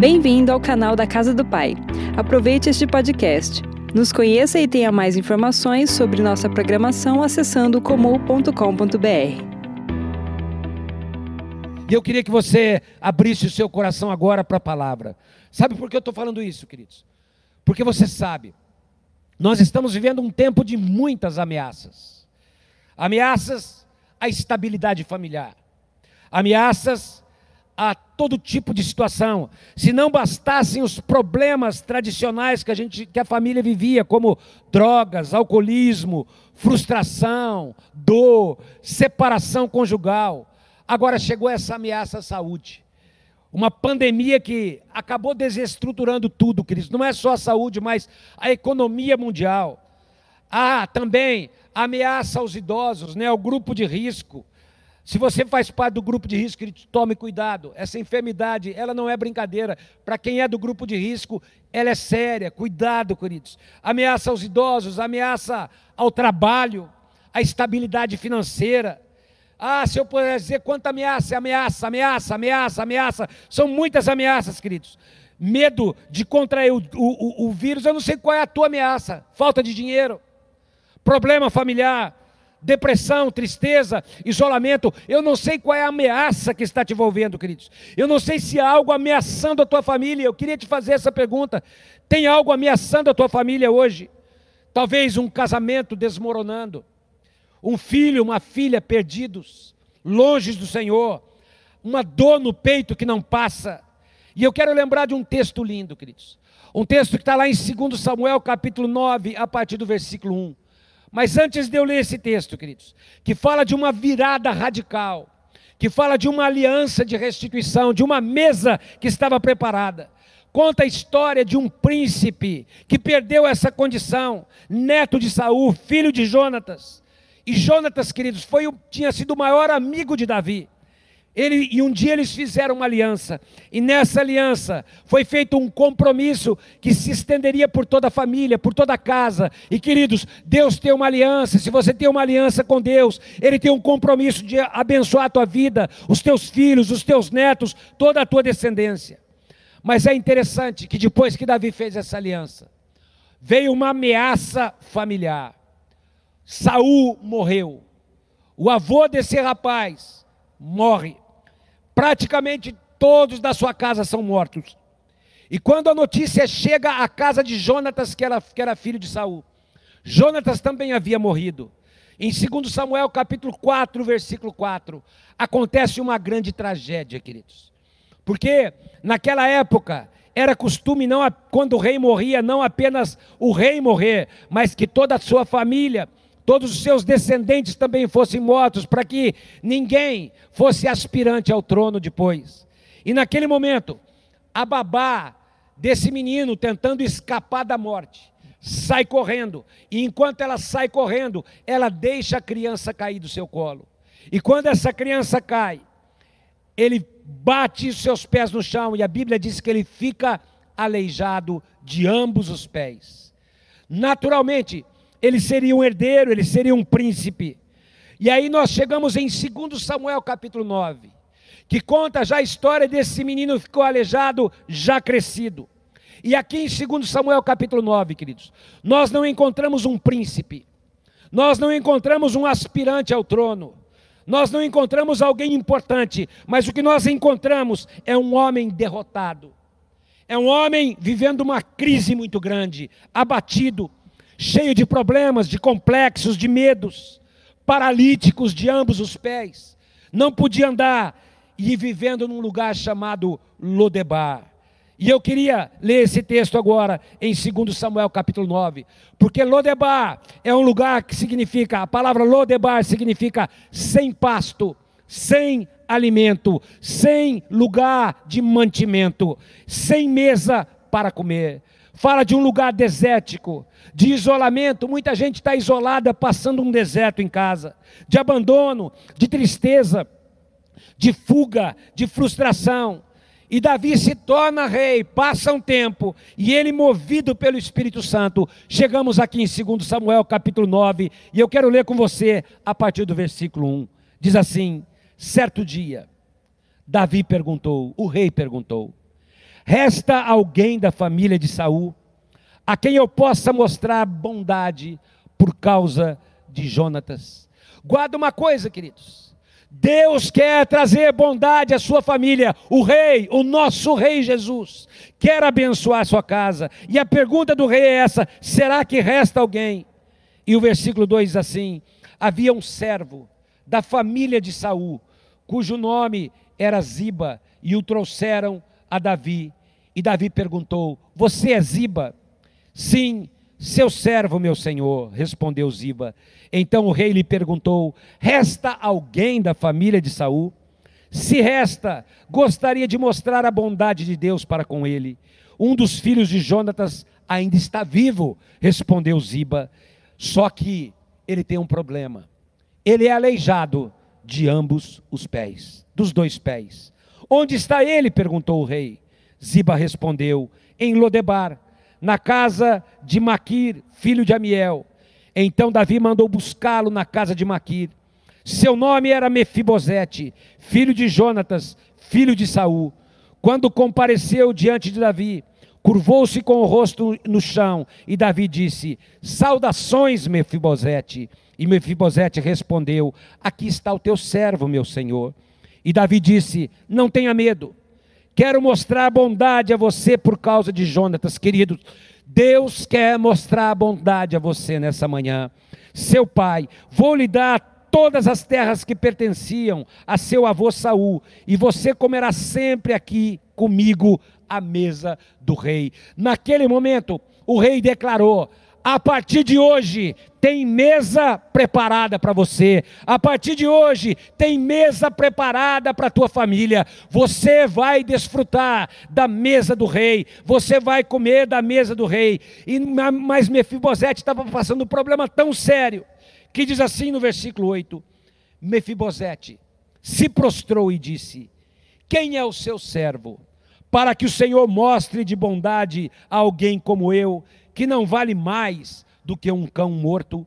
Bem-vindo ao canal da Casa do Pai. Aproveite este podcast. Nos conheça e tenha mais informações sobre nossa programação acessando comum.com.br. E eu queria que você abrisse o seu coração agora para a palavra. Sabe por que eu estou falando isso, queridos? Porque você sabe, nós estamos vivendo um tempo de muitas ameaças ameaças à estabilidade familiar, ameaças a todo tipo de situação. Se não bastassem os problemas tradicionais que a gente que a família vivia, como drogas, alcoolismo, frustração, dor, separação conjugal, agora chegou essa ameaça à saúde. Uma pandemia que acabou desestruturando tudo, Cristo. Não é só a saúde, mas a economia mundial. Há também ameaça aos idosos, né, ao grupo de risco. Se você faz parte do grupo de risco, tome cuidado. Essa enfermidade, ela não é brincadeira. Para quem é do grupo de risco, ela é séria. Cuidado, queridos. Ameaça aos idosos, ameaça ao trabalho, à estabilidade financeira. Ah, se eu puder dizer quanta ameaça, ameaça, ameaça, ameaça, ameaça. São muitas ameaças, queridos. Medo de contrair o, o, o vírus, eu não sei qual é a tua ameaça. Falta de dinheiro, problema familiar, depressão, tristeza, isolamento. Eu não sei qual é a ameaça que está te envolvendo, queridos. Eu não sei se há algo ameaçando a tua família. Eu queria te fazer essa pergunta. Tem algo ameaçando a tua família hoje? Talvez um casamento desmoronando, um filho, uma filha perdidos, longe do Senhor, uma dor no peito que não passa. E eu quero lembrar de um texto lindo, queridos. Um texto que está lá em 2 Samuel, capítulo 9, a partir do versículo 1. Mas antes de eu ler esse texto, queridos, que fala de uma virada radical, que fala de uma aliança de restituição, de uma mesa que estava preparada. Conta a história de um príncipe que perdeu essa condição, neto de Saul, filho de Jonatas. E Jonatas, queridos, foi, tinha sido o maior amigo de Davi. Ele, e um dia eles fizeram uma aliança, e nessa aliança foi feito um compromisso que se estenderia por toda a família, por toda a casa. E queridos, Deus tem uma aliança, se você tem uma aliança com Deus, Ele tem um compromisso de abençoar a tua vida, os teus filhos, os teus netos, toda a tua descendência. Mas é interessante que depois que Davi fez essa aliança, veio uma ameaça familiar. Saul morreu. O avô desse rapaz morre praticamente todos da sua casa são mortos. E quando a notícia chega à casa de Jonatas, que era, que era filho de Saul, Jonatas também havia morrido. Em 2 Samuel capítulo 4, versículo 4, acontece uma grande tragédia, queridos. Porque naquela época era costume não quando o rei morria, não apenas o rei morrer, mas que toda a sua família todos os seus descendentes também fossem mortos, para que ninguém fosse aspirante ao trono depois. E naquele momento, a babá desse menino tentando escapar da morte, sai correndo, e enquanto ela sai correndo, ela deixa a criança cair do seu colo. E quando essa criança cai, ele bate os seus pés no chão, e a Bíblia diz que ele fica aleijado de ambos os pés. Naturalmente, ele seria um herdeiro, ele seria um príncipe. E aí nós chegamos em 2 Samuel capítulo 9, que conta já a história desse menino que ficou aleijado, já crescido. E aqui em 2 Samuel capítulo 9, queridos, nós não encontramos um príncipe, nós não encontramos um aspirante ao trono, nós não encontramos alguém importante, mas o que nós encontramos é um homem derrotado, é um homem vivendo uma crise muito grande, abatido, cheio de problemas, de complexos, de medos, paralíticos de ambos os pés, não podia andar e vivendo num lugar chamado Lodebar. E eu queria ler esse texto agora em 2 Samuel capítulo 9, porque Lodebar é um lugar que significa, a palavra Lodebar significa sem pasto, sem alimento, sem lugar de mantimento, sem mesa para comer. Fala de um lugar desértico, de isolamento, muita gente está isolada, passando um deserto em casa, de abandono, de tristeza, de fuga, de frustração. E Davi se torna rei, passa um tempo, e ele, movido pelo Espírito Santo, chegamos aqui em 2 Samuel capítulo 9, e eu quero ler com você a partir do versículo 1. Diz assim: Certo dia, Davi perguntou, o rei perguntou: Resta alguém da família de Saul a quem eu possa mostrar bondade por causa de Jonatas. Guarda uma coisa, queridos. Deus quer trazer bondade à sua família. O rei, o nosso rei Jesus, quer abençoar a sua casa. E a pergunta do rei é essa: será que resta alguém? E o versículo 2 diz assim: Havia um servo da família de Saul, cujo nome era Ziba, e o trouxeram a Davi. E Davi perguntou: Você é Ziba? Sim, seu servo, meu senhor, respondeu Ziba. Então o rei lhe perguntou: Resta alguém da família de Saul? Se resta, gostaria de mostrar a bondade de Deus para com ele. Um dos filhos de Jonatas ainda está vivo, respondeu Ziba. Só que ele tem um problema. Ele é aleijado de ambos os pés, dos dois pés. Onde está ele? perguntou o rei. Ziba respondeu: Em Lodebar, na casa de Maquir, filho de Amiel. Então Davi mandou buscá-lo na casa de Maquir. Seu nome era Mefibosete, filho de Jonatas, filho de Saul. Quando compareceu diante de Davi, curvou-se com o rosto no chão, e Davi disse: Saudações, Mefibosete. E Mefibosete respondeu: Aqui está o teu servo, meu senhor. E Davi disse: Não tenha medo. Quero mostrar bondade a você por causa de Jonatas, queridos. Deus quer mostrar bondade a você nessa manhã. Seu pai, vou lhe dar todas as terras que pertenciam a seu avô Saul, e você comerá sempre aqui comigo à mesa do rei. Naquele momento, o rei declarou: a partir de hoje tem mesa preparada para você. A partir de hoje tem mesa preparada para a tua família. Você vai desfrutar da mesa do rei. Você vai comer da mesa do rei. E mas Mefibosete estava passando um problema tão sério que diz assim no versículo 8: Mefibosete se prostrou e disse: Quem é o seu servo? Para que o Senhor mostre de bondade a alguém como eu, que não vale mais do que um cão morto.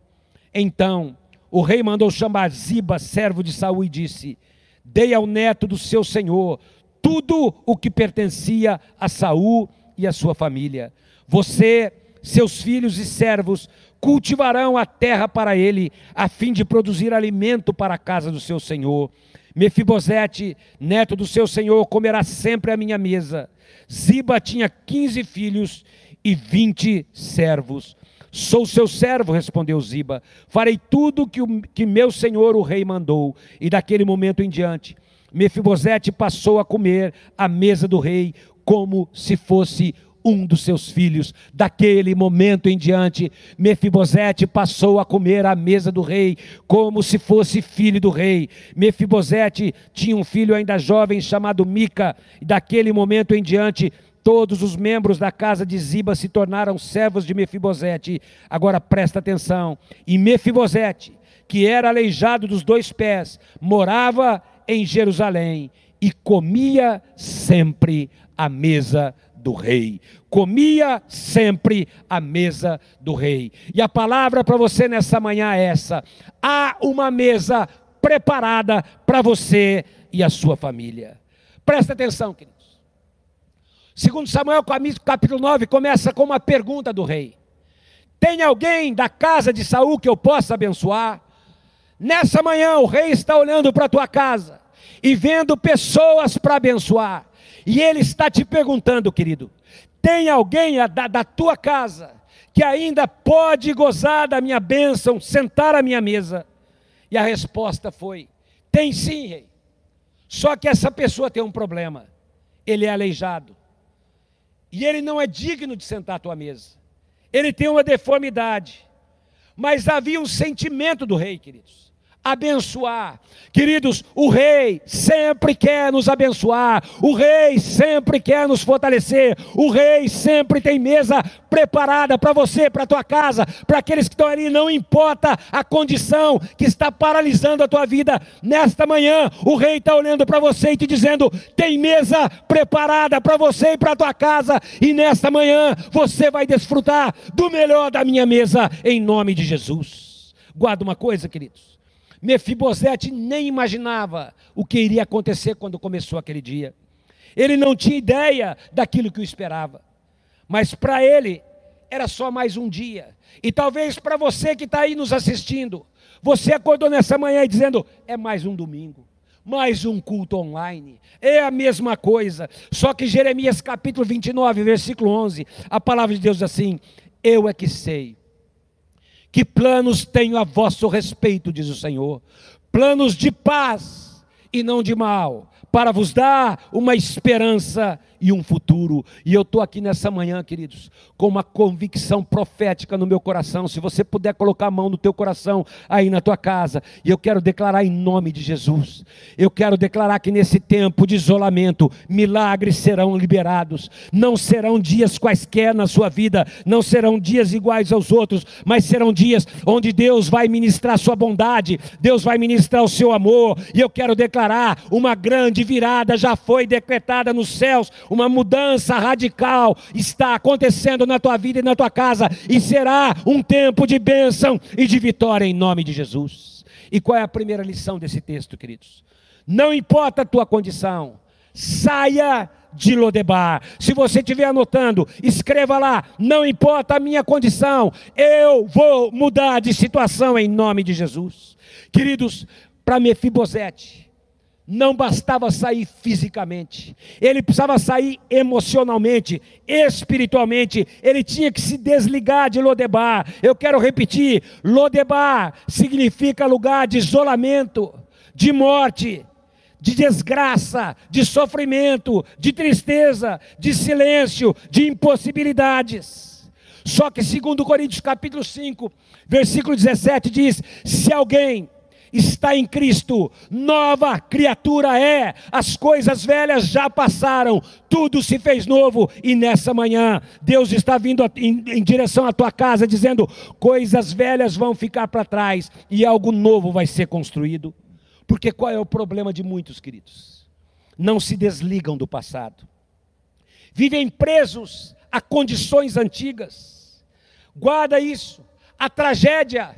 Então o rei mandou chamar Ziba, servo de Saul, e disse: Dei ao neto do seu senhor tudo o que pertencia a Saul e a sua família. Você, seus filhos e servos cultivarão a terra para ele, a fim de produzir alimento para a casa do seu senhor. Mefibosete, neto do seu senhor, comerá sempre à minha mesa. Ziba tinha quinze filhos e vinte servos. Sou seu servo, respondeu Ziba. Farei tudo que, o, que meu senhor, o rei, mandou. E daquele momento em diante, Mefibosete passou a comer à mesa do rei como se fosse um dos seus filhos. Daquele momento em diante, Mefibosete passou a comer à mesa do rei, como se fosse filho do rei. Mefibosete tinha um filho ainda jovem chamado Mica, e daquele momento em diante, Todos os membros da casa de Ziba se tornaram servos de Mefibosete. Agora presta atenção. E Mefibosete, que era aleijado dos dois pés, morava em Jerusalém e comia sempre à mesa do rei. Comia sempre à mesa do rei. E a palavra para você nessa manhã é essa: há uma mesa preparada para você e a sua família. Presta atenção, querido. Segundo Samuel, capítulo 9, começa com uma pergunta do rei. Tem alguém da casa de Saul que eu possa abençoar? Nessa manhã o rei está olhando para a tua casa e vendo pessoas para abençoar. E ele está te perguntando, querido: tem alguém da, da tua casa que ainda pode gozar da minha bênção, sentar à minha mesa? E a resposta foi: tem sim, rei. Só que essa pessoa tem um problema. Ele é aleijado. E ele não é digno de sentar à tua mesa. Ele tem uma deformidade. Mas havia um sentimento do rei, queridos abençoar. Queridos, o rei sempre quer nos abençoar, o rei sempre quer nos fortalecer, o rei sempre tem mesa preparada para você, para a tua casa, para aqueles que estão ali, não importa a condição que está paralisando a tua vida, nesta manhã, o rei está olhando para você e te dizendo: tem mesa preparada para você e para a tua casa, e nesta manhã você vai desfrutar do melhor da minha mesa, em nome de Jesus. Guarda uma coisa, queridos. Mefibosete nem imaginava o que iria acontecer quando começou aquele dia. Ele não tinha ideia daquilo que o esperava. Mas para ele era só mais um dia. E talvez para você que está aí nos assistindo, você acordou nessa manhã dizendo: é mais um domingo, mais um culto online. É a mesma coisa. Só que Jeremias capítulo 29, versículo 11, a palavra de Deus diz assim: Eu é que sei que planos tenho a vosso respeito, diz o Senhor, planos de paz e não de mal, para vos dar uma esperança e um futuro. E eu estou aqui nessa manhã, queridos, com uma convicção profética no meu coração. Se você puder colocar a mão no teu coração, aí na tua casa, e eu quero declarar em nome de Jesus. Eu quero declarar que nesse tempo de isolamento, milagres serão liberados. Não serão dias quaisquer na sua vida, não serão dias iguais aos outros, mas serão dias onde Deus vai ministrar sua bondade, Deus vai ministrar o seu amor. E eu quero declarar uma grande virada já foi decretada nos céus uma mudança radical está acontecendo na tua vida e na tua casa, e será um tempo de bênção e de vitória em nome de Jesus. E qual é a primeira lição desse texto, queridos? Não importa a tua condição, saia de Lodebar. Se você estiver anotando, escreva lá, não importa a minha condição, eu vou mudar de situação em nome de Jesus. Queridos, para Mefibosete, não bastava sair fisicamente, ele precisava sair emocionalmente, espiritualmente, ele tinha que se desligar de Lodebar. Eu quero repetir: Lodebar significa lugar de isolamento, de morte, de desgraça, de sofrimento, de tristeza, de silêncio, de impossibilidades. Só que segundo Coríntios capítulo 5, versículo 17 diz: se alguém está em Cristo, nova criatura é, as coisas velhas já passaram, tudo se fez novo, e nessa manhã, Deus está vindo em, em direção à tua casa, dizendo: coisas velhas vão ficar para trás, e algo novo vai ser construído. Porque qual é o problema de muitos, queridos? Não se desligam do passado, vivem presos a condições antigas, guarda isso, a tragédia,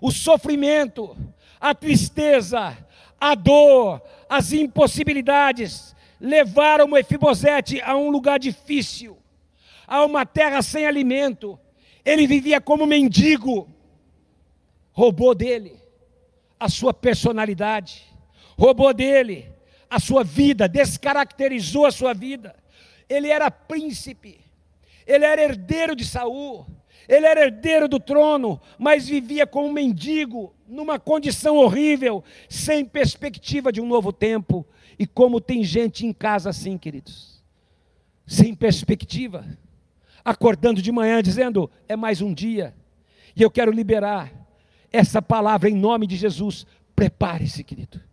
o sofrimento, a tristeza, a dor, as impossibilidades levaram Mefibosete a um lugar difícil, a uma terra sem alimento. Ele vivia como mendigo. Roubou dele a sua personalidade, roubou dele a sua vida, descaracterizou a sua vida. Ele era príncipe, ele era herdeiro de Saul, ele era herdeiro do trono, mas vivia como um mendigo, numa condição horrível, sem perspectiva de um novo tempo. E como tem gente em casa assim, queridos, sem perspectiva, acordando de manhã dizendo: é mais um dia, e eu quero liberar essa palavra em nome de Jesus. Prepare-se, querido.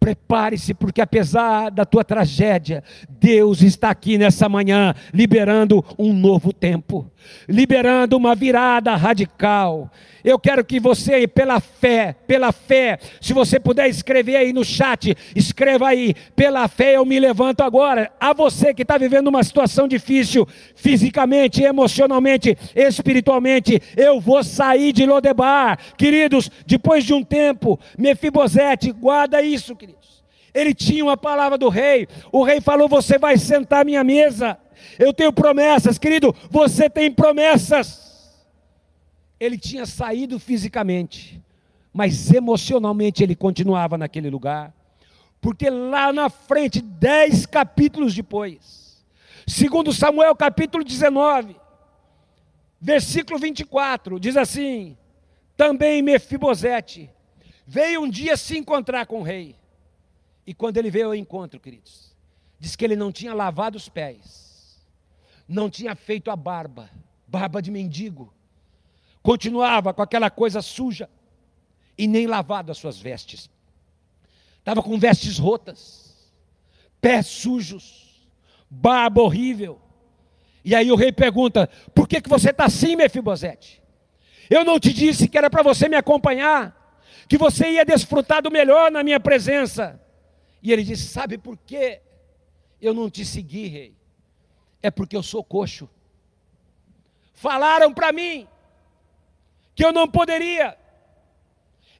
Prepare-se, porque apesar da tua tragédia, Deus está aqui nessa manhã liberando um novo tempo, liberando uma virada radical. Eu quero que você, pela fé, pela fé, se você puder escrever aí no chat, escreva aí, pela fé eu me levanto agora. A você que está vivendo uma situação difícil, fisicamente, emocionalmente, espiritualmente, eu vou sair de Lodebar. Queridos, depois de um tempo, Mefibosete, guarda isso, queridos. Ele tinha uma palavra do rei. O rei falou: Você vai sentar à minha mesa. Eu tenho promessas, querido. Você tem promessas ele tinha saído fisicamente, mas emocionalmente ele continuava naquele lugar, porque lá na frente, dez capítulos depois, segundo Samuel capítulo 19, versículo 24, diz assim: também Mefibosete veio um dia se encontrar com o rei, e quando ele veio ao encontro, queridos, diz que ele não tinha lavado os pés, não tinha feito a barba, barba de mendigo, continuava com aquela coisa suja e nem lavado as suas vestes. Estava com vestes rotas, pés sujos, barba horrível. E aí o rei pergunta: Por que, que você está assim, Mefibosete? Eu não te disse que era para você me acompanhar, que você ia desfrutar do melhor na minha presença. E ele disse: Sabe por que eu não te segui, rei? É porque eu sou coxo. Falaram para mim que eu não poderia.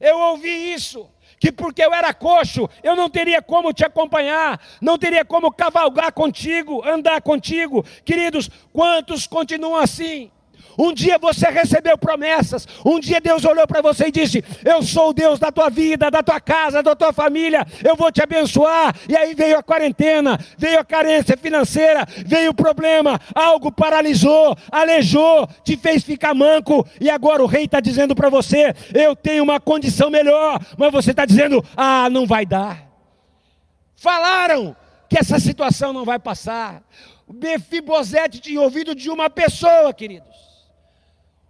Eu ouvi isso, que porque eu era coxo, eu não teria como te acompanhar, não teria como cavalgar contigo, andar contigo. Queridos, quantos continuam assim? Um dia você recebeu promessas. Um dia Deus olhou para você e disse: Eu sou o Deus da tua vida, da tua casa, da tua família. Eu vou te abençoar. E aí veio a quarentena, veio a carência financeira, veio o problema. Algo paralisou, aleijou, te fez ficar manco. E agora o rei está dizendo para você: Eu tenho uma condição melhor. Mas você está dizendo: Ah, não vai dar. Falaram que essa situação não vai passar. Mefibosete tinha ouvido de uma pessoa, queridos.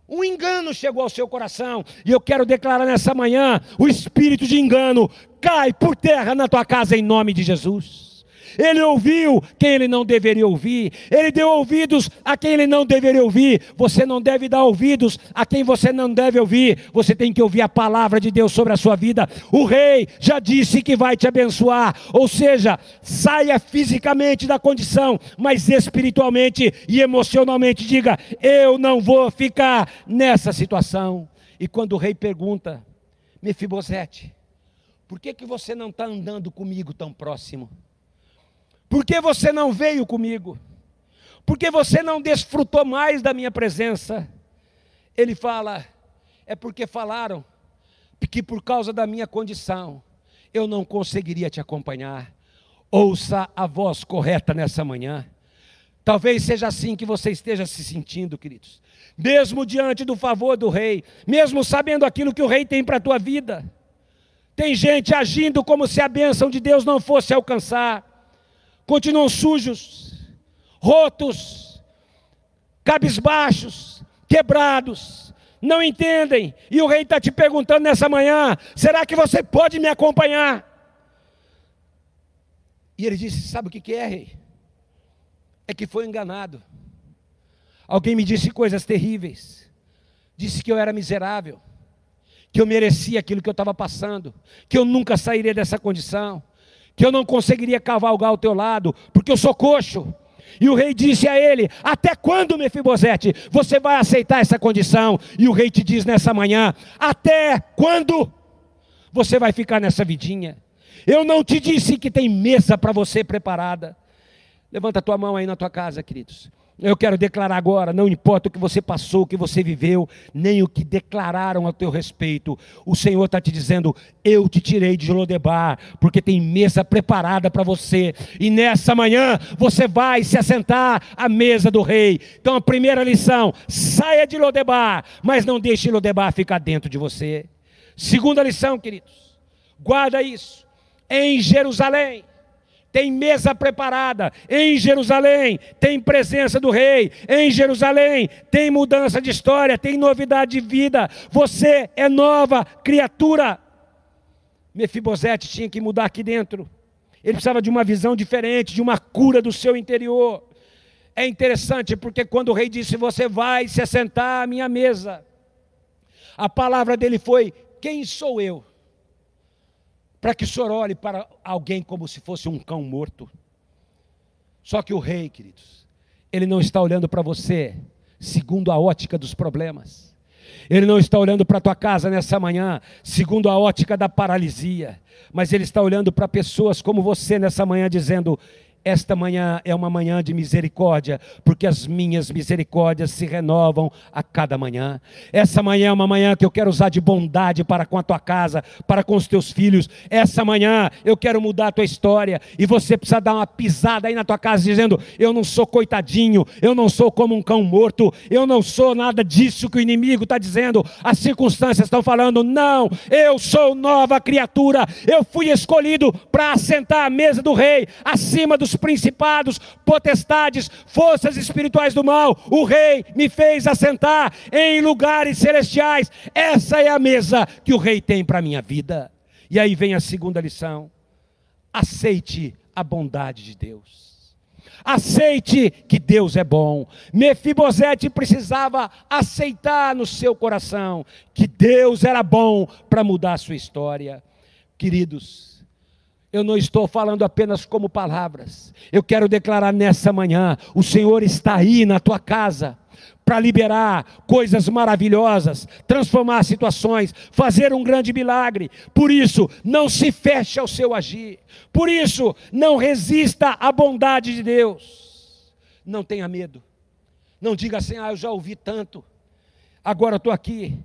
Um engano chegou ao seu coração, e eu quero declarar nessa manhã: o espírito de engano cai por terra na tua casa em nome de Jesus. Ele ouviu quem ele não deveria ouvir, ele deu ouvidos a quem ele não deveria ouvir. Você não deve dar ouvidos a quem você não deve ouvir, você tem que ouvir a palavra de Deus sobre a sua vida. O rei já disse que vai te abençoar, ou seja, saia fisicamente da condição, mas espiritualmente e emocionalmente diga: Eu não vou ficar nessa situação. E quando o rei pergunta, Mefibosete, por que, que você não está andando comigo tão próximo? Por que você não veio comigo? Por que você não desfrutou mais da minha presença? Ele fala: é porque falaram que por causa da minha condição eu não conseguiria te acompanhar. Ouça a voz correta nessa manhã. Talvez seja assim que você esteja se sentindo, queridos. Mesmo diante do favor do rei, mesmo sabendo aquilo que o rei tem para a tua vida. Tem gente agindo como se a bênção de Deus não fosse alcançar continuam sujos, rotos, cabisbaixos, quebrados, não entendem. E o rei está te perguntando nessa manhã: será que você pode me acompanhar? E ele disse: Sabe o que é, rei? É que foi enganado. Alguém me disse coisas terríveis. Disse que eu era miserável, que eu merecia aquilo que eu estava passando, que eu nunca sairia dessa condição que eu não conseguiria cavalgar ao teu lado, porque eu sou coxo. E o rei disse a ele: Até quando, Mefibosete, você vai aceitar essa condição? E o rei te diz nessa manhã: Até quando você vai ficar nessa vidinha? Eu não te disse que tem mesa para você preparada. Levanta a tua mão aí na tua casa, queridos. Eu quero declarar agora, não importa o que você passou, o que você viveu, nem o que declararam a teu respeito, o Senhor está te dizendo: eu te tirei de Lodebar, porque tem mesa preparada para você, e nessa manhã você vai se assentar à mesa do rei. Então a primeira lição: saia de Lodebar, mas não deixe Lodebar ficar dentro de você. Segunda lição, queridos, guarda isso. Em Jerusalém, tem mesa preparada em Jerusalém, tem presença do rei em Jerusalém, tem mudança de história, tem novidade de vida. Você é nova criatura. Mefibosete tinha que mudar aqui dentro. Ele precisava de uma visão diferente, de uma cura do seu interior. É interessante porque quando o rei disse: Você vai se assentar à minha mesa, a palavra dele foi: Quem sou eu? Para que o senhor olhe para alguém como se fosse um cão morto. Só que o rei, queridos, ele não está olhando para você segundo a ótica dos problemas. Ele não está olhando para a tua casa nessa manhã segundo a ótica da paralisia, mas ele está olhando para pessoas como você nessa manhã dizendo: esta manhã é uma manhã de misericórdia, porque as minhas misericórdias se renovam a cada manhã. Essa manhã é uma manhã que eu quero usar de bondade para com a tua casa, para com os teus filhos. Essa manhã eu quero mudar a tua história e você precisa dar uma pisada aí na tua casa dizendo: Eu não sou coitadinho, eu não sou como um cão morto, eu não sou nada disso que o inimigo está dizendo, as circunstâncias estão falando. Não, eu sou nova criatura, eu fui escolhido para assentar à mesa do rei, acima dos principados, potestades, forças espirituais do mal. O rei me fez assentar em lugares celestiais. Essa é a mesa que o rei tem para a minha vida. E aí vem a segunda lição: aceite a bondade de Deus. Aceite que Deus é bom. Mefibosete precisava aceitar no seu coração que Deus era bom para mudar a sua história. Queridos, eu não estou falando apenas como palavras. Eu quero declarar nessa manhã: o Senhor está aí na tua casa para liberar coisas maravilhosas, transformar situações, fazer um grande milagre. Por isso, não se feche ao seu agir. Por isso, não resista à bondade de Deus. Não tenha medo. Não diga assim: "Ah, eu já ouvi tanto. Agora estou aqui".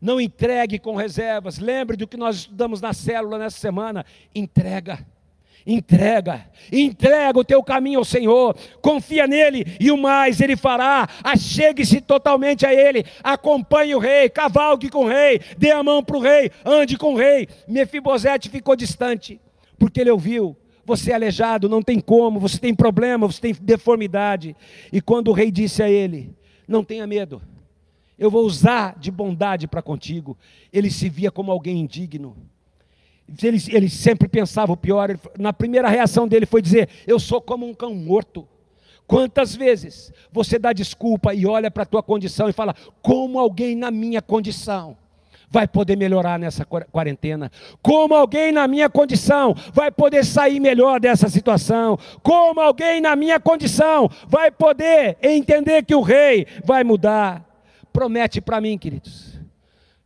Não entregue com reservas. Lembre do que nós estudamos na célula nessa semana. Entrega. Entrega, entrega o teu caminho ao Senhor, confia nele e o mais ele fará. Achegue-se totalmente a ele, acompanhe o rei, cavalgue com o rei, dê a mão para o rei, ande com o rei. Mefibosete ficou distante, porque ele ouviu: você é aleijado, não tem como, você tem problema, você tem deformidade. E quando o rei disse a ele: não tenha medo, eu vou usar de bondade para contigo, ele se via como alguém indigno ele, ele sempre pensava o pior. Na primeira reação dele foi dizer: Eu sou como um cão morto. Quantas vezes você dá desculpa e olha para a tua condição e fala: Como alguém na minha condição vai poder melhorar nessa quarentena? Como alguém na minha condição vai poder sair melhor dessa situação? Como alguém na minha condição vai poder entender que o rei vai mudar? Promete para mim, queridos.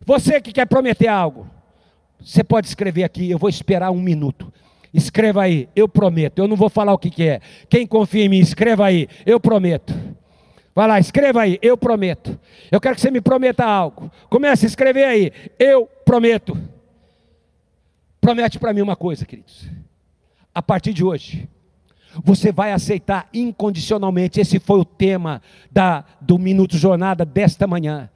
Você que quer prometer algo, você pode escrever aqui, eu vou esperar um minuto. Escreva aí, eu prometo. Eu não vou falar o que, que é. Quem confia em mim, escreva aí, eu prometo. Vai lá, escreva aí, eu prometo. Eu quero que você me prometa algo. Comece a escrever aí, eu prometo. Promete para mim uma coisa, queridos. A partir de hoje, você vai aceitar incondicionalmente. Esse foi o tema da, do Minuto Jornada desta manhã.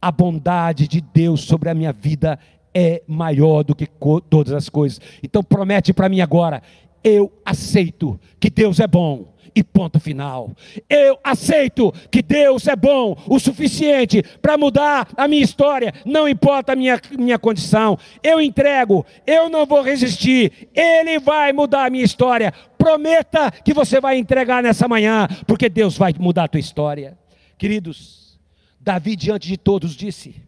A bondade de Deus sobre a minha vida é maior do que todas as coisas. Então promete para mim agora: eu aceito que Deus é bom. E ponto final. Eu aceito que Deus é bom o suficiente para mudar a minha história, não importa a minha, minha condição. Eu entrego, eu não vou resistir, Ele vai mudar a minha história. Prometa que você vai entregar nessa manhã, porque Deus vai mudar a tua história. Queridos, Davi diante de todos disse: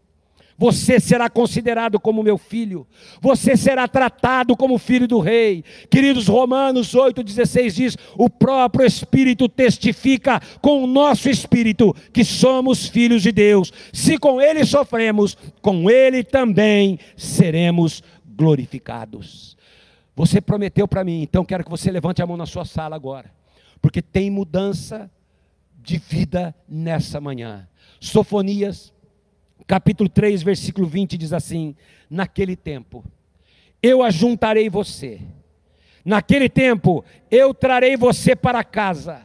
você será considerado como meu filho, você será tratado como filho do rei. Queridos, Romanos 8,16 diz: o próprio Espírito testifica com o nosso espírito que somos filhos de Deus. Se com ele sofremos, com ele também seremos glorificados. Você prometeu para mim, então quero que você levante a mão na sua sala agora, porque tem mudança de vida nessa manhã. Sofonias capítulo 3, versículo 20 diz assim: Naquele tempo eu ajuntarei você, naquele tempo eu trarei você para casa,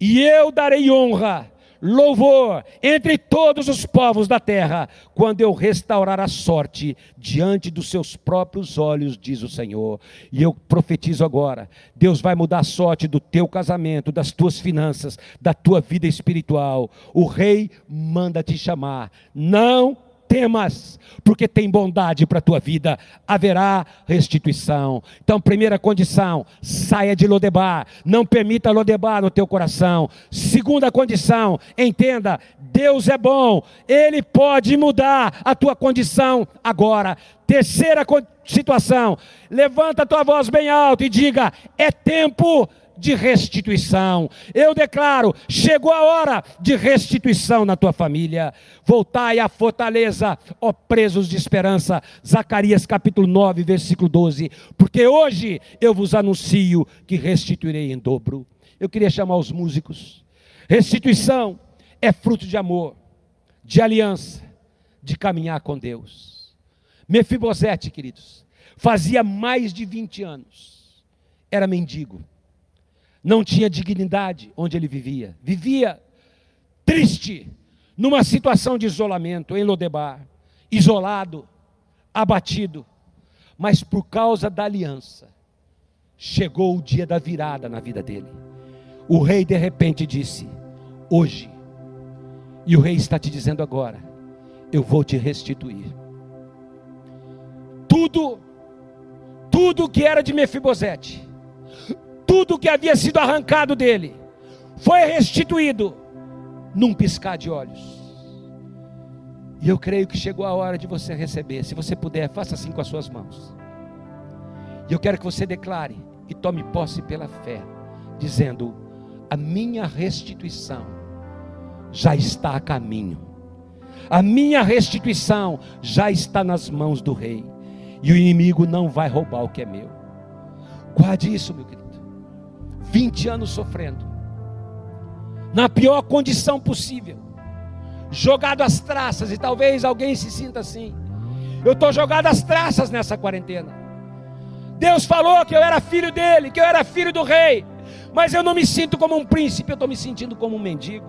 e eu darei honra louvor entre todos os povos da terra, quando eu restaurar a sorte diante dos seus próprios olhos, diz o Senhor. E eu profetizo agora: Deus vai mudar a sorte do teu casamento, das tuas finanças, da tua vida espiritual. O rei manda te chamar. Não temas, porque tem bondade para a tua vida, haverá restituição. Então, primeira condição, saia de Lodebar, não permita Lodebar no teu coração. Segunda condição, entenda, Deus é bom, Ele pode mudar a tua condição agora. Terceira situação, levanta a tua voz bem alto e diga: é tempo de restituição. Eu declaro: chegou a hora de restituição na tua família. Voltai à fortaleza, ó presos de esperança. Zacarias capítulo 9, versículo 12. Porque hoje eu vos anuncio que restituirei em dobro. Eu queria chamar os músicos. Restituição é fruto de amor, de aliança, de caminhar com Deus. Mefibosete, queridos, fazia mais de 20 anos, era mendigo não tinha dignidade onde ele vivia. Vivia triste, numa situação de isolamento, em Lodebar, isolado, abatido. Mas por causa da aliança, chegou o dia da virada na vida dele. O rei de repente disse: Hoje, e o rei está te dizendo agora: Eu vou te restituir. Tudo, tudo que era de Mefibosete, tudo que havia sido arrancado dele foi restituído num piscar de olhos. E eu creio que chegou a hora de você receber. Se você puder, faça assim com as suas mãos. E eu quero que você declare e tome posse pela fé, dizendo: A minha restituição já está a caminho. A minha restituição já está nas mãos do rei. E o inimigo não vai roubar o que é meu. Guarde isso, meu querido. 20 anos sofrendo. Na pior condição possível. Jogado às traças. E talvez alguém se sinta assim. Eu estou jogado às traças nessa quarentena. Deus falou que eu era filho dele, que eu era filho do rei. Mas eu não me sinto como um príncipe, eu estou me sentindo como um mendigo.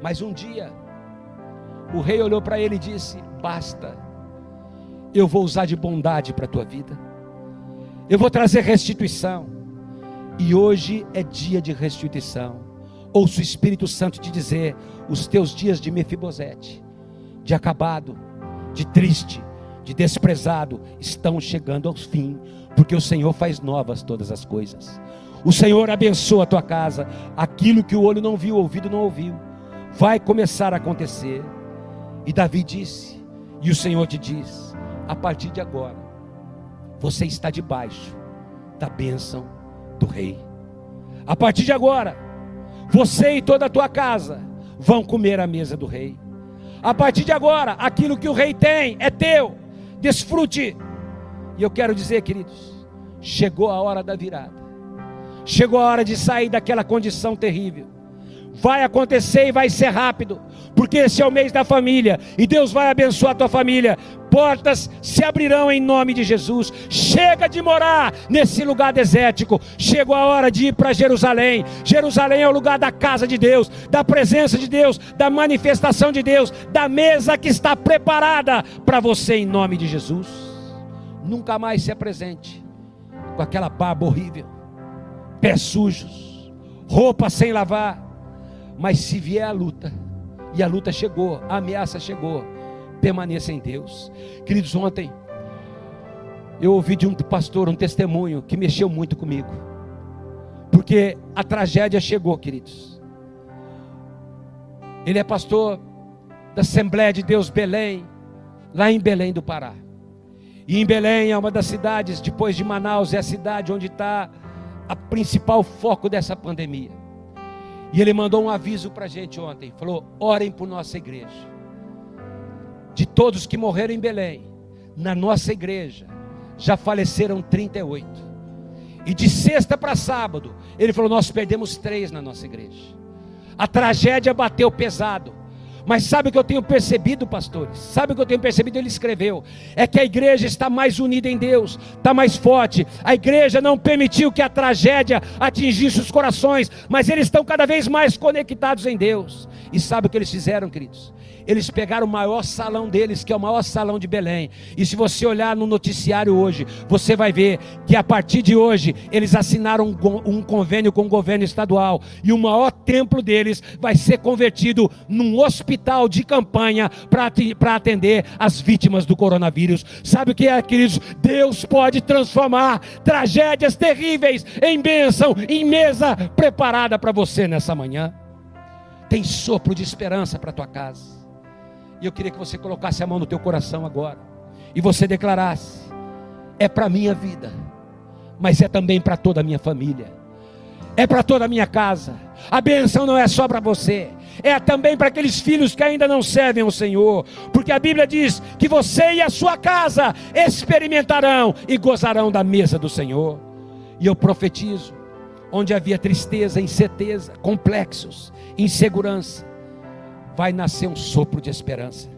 Mas um dia, o rei olhou para ele e disse: Basta, eu vou usar de bondade para a tua vida, eu vou trazer restituição. E hoje é dia de restituição. Ouço o Espírito Santo te dizer: os teus dias de Mefibosete, de acabado, de triste, de desprezado, estão chegando ao fim, porque o Senhor faz novas todas as coisas. O Senhor abençoa a tua casa, aquilo que o olho não viu, o ouvido não ouviu, vai começar a acontecer. E Davi disse, e o Senhor te diz: a partir de agora, você está debaixo da bênção do rei. A partir de agora, você e toda a tua casa vão comer a mesa do rei. A partir de agora, aquilo que o rei tem é teu. Desfrute. E eu quero dizer, queridos, chegou a hora da virada. Chegou a hora de sair daquela condição terrível. Vai acontecer e vai ser rápido, porque esse é o mês da família e Deus vai abençoar a tua família. Portas se abrirão em nome de Jesus. Chega de morar nesse lugar desértico. Chegou a hora de ir para Jerusalém. Jerusalém é o lugar da casa de Deus, da presença de Deus, da manifestação de Deus, da mesa que está preparada para você em nome de Jesus. Nunca mais se apresente com aquela barba horrível pés sujos, roupa sem lavar. Mas se vier a luta, e a luta chegou, a ameaça chegou, permaneça em Deus. Queridos, ontem eu ouvi de um pastor um testemunho que mexeu muito comigo, porque a tragédia chegou, queridos. Ele é pastor da Assembleia de Deus Belém, lá em Belém do Pará. E em Belém é uma das cidades, depois de Manaus, é a cidade onde está a principal foco dessa pandemia. E ele mandou um aviso para a gente ontem: falou, orem por nossa igreja. De todos que morreram em Belém, na nossa igreja, já faleceram 38. E de sexta para sábado, ele falou: Nós perdemos três na nossa igreja. A tragédia bateu pesado. Mas sabe o que eu tenho percebido, pastores? Sabe o que eu tenho percebido? Ele escreveu: é que a igreja está mais unida em Deus, está mais forte. A igreja não permitiu que a tragédia atingisse os corações, mas eles estão cada vez mais conectados em Deus. E sabe o que eles fizeram, queridos? eles pegaram o maior salão deles, que é o maior salão de Belém. E se você olhar no noticiário hoje, você vai ver que a partir de hoje eles assinaram um convênio com o governo estadual e o maior templo deles vai ser convertido num hospital de campanha para atender as vítimas do coronavírus. Sabe o que é, queridos? Deus pode transformar tragédias terríveis em bênção, em mesa preparada para você nessa manhã. Tem sopro de esperança para tua casa. E eu queria que você colocasse a mão no teu coração agora e você declarasse: é para minha vida, mas é também para toda a minha família. É para toda a minha casa. A benção não é só para você, é também para aqueles filhos que ainda não servem ao Senhor, porque a Bíblia diz que você e a sua casa experimentarão e gozarão da mesa do Senhor. E eu profetizo: onde havia tristeza, incerteza, complexos, insegurança, vai nascer um sopro de esperança.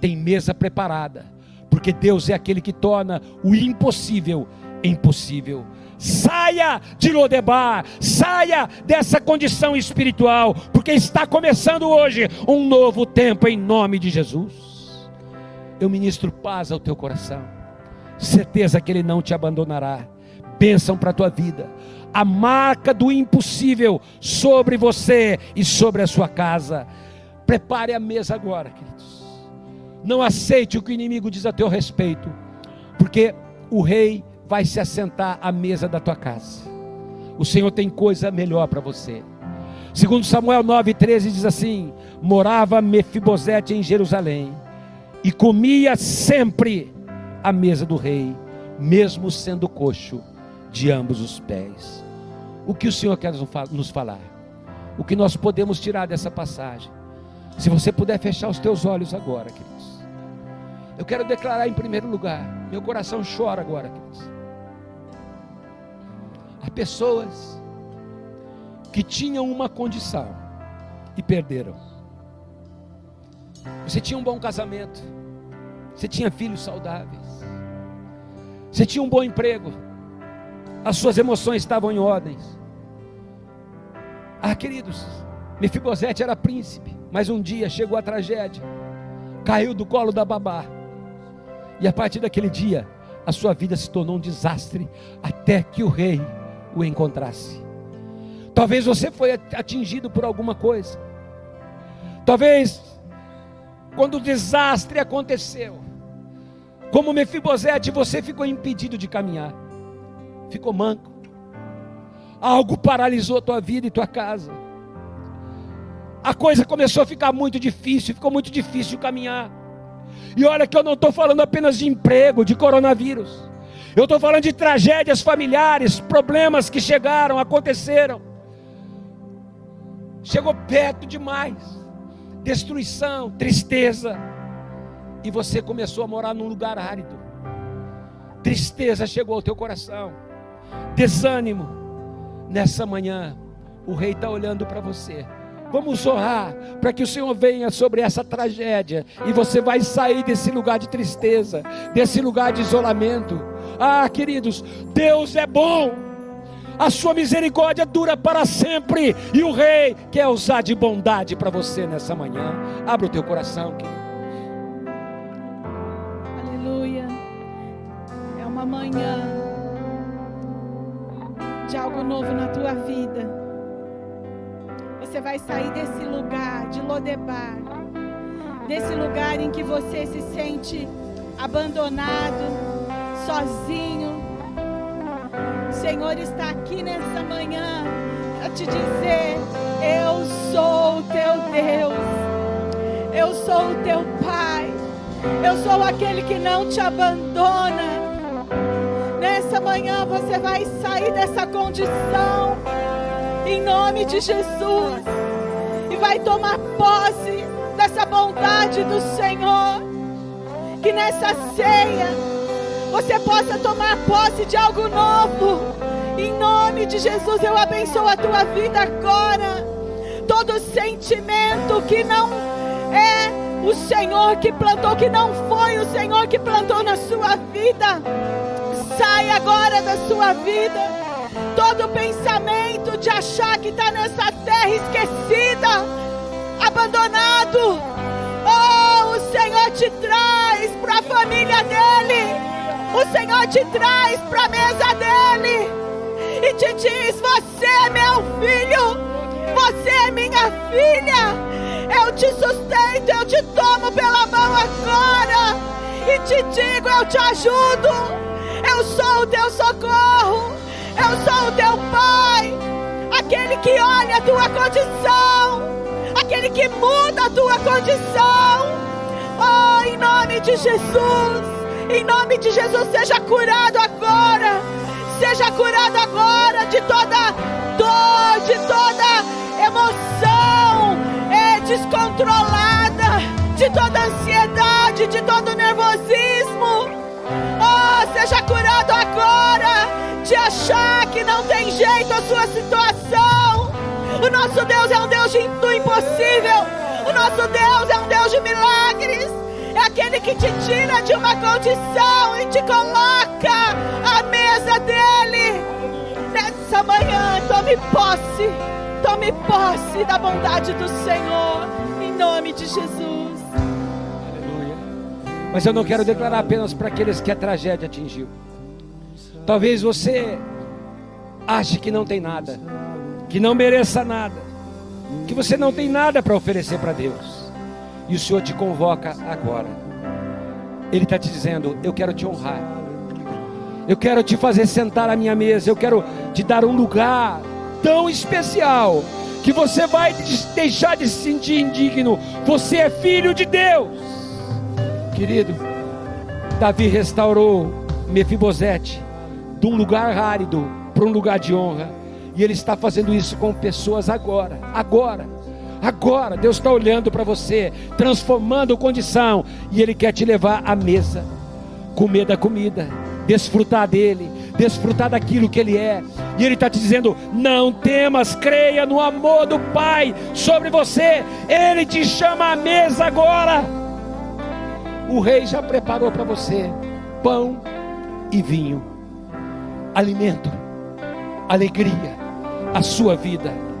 Tem mesa preparada, porque Deus é aquele que torna o impossível impossível. Saia de Lodebar, saia dessa condição espiritual, porque está começando hoje um novo tempo em nome de Jesus. Eu ministro paz ao teu coração, certeza que Ele não te abandonará, bênção para a tua vida, a marca do impossível sobre você e sobre a sua casa. Prepare a mesa agora, queridos. Não aceite o que o inimigo diz a teu respeito, porque o rei vai se assentar à mesa da tua casa. O Senhor tem coisa melhor para você. Segundo Samuel 9:13 diz assim: Morava Mefibosete em Jerusalém e comia sempre à mesa do rei, mesmo sendo coxo de ambos os pés. O que o Senhor quer nos falar? O que nós podemos tirar dessa passagem? Se você puder fechar os teus olhos agora, queridos. Eu quero declarar em primeiro lugar, meu coração chora agora, queridos. Pessoas que tinham uma condição e perderam. Você tinha um bom casamento, você tinha filhos saudáveis, você tinha um bom emprego, as suas emoções estavam em ordens. Ah, queridos, Mefibosete era príncipe, mas um dia chegou a tragédia, caiu do colo da babá, e a partir daquele dia, a sua vida se tornou um desastre, até que o rei o encontrasse. Talvez você foi atingido por alguma coisa, talvez, quando o desastre aconteceu, como Mefibosete, você ficou impedido de caminhar, ficou manco. Algo paralisou tua vida e tua casa. A coisa começou a ficar muito difícil, ficou muito difícil caminhar. E olha que eu não estou falando apenas de emprego, de coronavírus. Eu estou falando de tragédias familiares, problemas que chegaram, aconteceram. Chegou perto demais. Destruição, tristeza e você começou a morar num lugar árido. Tristeza chegou ao teu coração, desânimo. Nessa manhã, o rei está olhando para você. Vamos orar para que o Senhor venha sobre essa tragédia e você vai sair desse lugar de tristeza, desse lugar de isolamento. Ah, queridos, Deus é bom. A sua misericórdia dura para sempre e o rei quer usar de bondade para você nessa manhã. Abra o teu coração, querido. uma manhã de algo novo na tua vida. Você vai sair desse lugar de Lodebar, desse lugar em que você se sente abandonado, sozinho. O Senhor está aqui nessa manhã a te dizer: Eu sou o teu Deus, eu sou o teu Pai, eu sou aquele que não te abandona. Nessa manhã você vai sair dessa condição, em nome de Jesus, e vai tomar posse dessa bondade do Senhor. Que nessa ceia você possa tomar posse de algo novo. Em nome de Jesus, eu abençoo a tua vida agora. Todo sentimento que não é o Senhor que plantou, que não foi o Senhor que plantou na sua vida Sai agora da sua vida todo pensamento de achar que está nessa terra esquecida, abandonado. Oh, o Senhor te traz para a família dele. O Senhor te traz para a mesa dele e te diz: Você é meu filho, você é minha filha. Eu te sustento, eu te tomo pela mão agora e te digo: Eu te ajudo. Eu sou o teu socorro. Olha a tua condição. Aquele que muda a tua condição. Oh, em nome de Jesus. Em nome de Jesus, seja curado agora. Seja curado agora de toda dor, de toda emoção é, descontrolada, de toda ansiedade, de todo nervosismo Oh, seja curado agora de achar que não tem jeito a sua situação. O nosso Deus é um Deus do impossível. O nosso Deus é um Deus de milagres. É aquele que te tira de uma condição e te coloca à mesa dele. Nessa manhã, tome posse. Tome posse da bondade do Senhor. Em nome de Jesus. Mas eu não quero declarar apenas para aqueles que a tragédia atingiu. Talvez você ache que não tem nada, que não mereça nada, que você não tem nada para oferecer para Deus. E o Senhor te convoca agora. Ele está te dizendo: Eu quero te honrar. Eu quero te fazer sentar à minha mesa. Eu quero te dar um lugar tão especial que você vai deixar de se sentir indigno. Você é filho de Deus. Querido, Davi restaurou Mefibosete de um lugar árido para um lugar de honra. E ele está fazendo isso com pessoas agora, agora. Agora Deus está olhando para você, transformando condição, e Ele quer te levar à mesa, comer da comida, desfrutar dele, desfrutar daquilo que Ele é. E Ele está te dizendo: não temas, creia no amor do Pai sobre você. Ele te chama à mesa agora. O Rei já preparou para você pão e vinho, alimento, alegria, a sua vida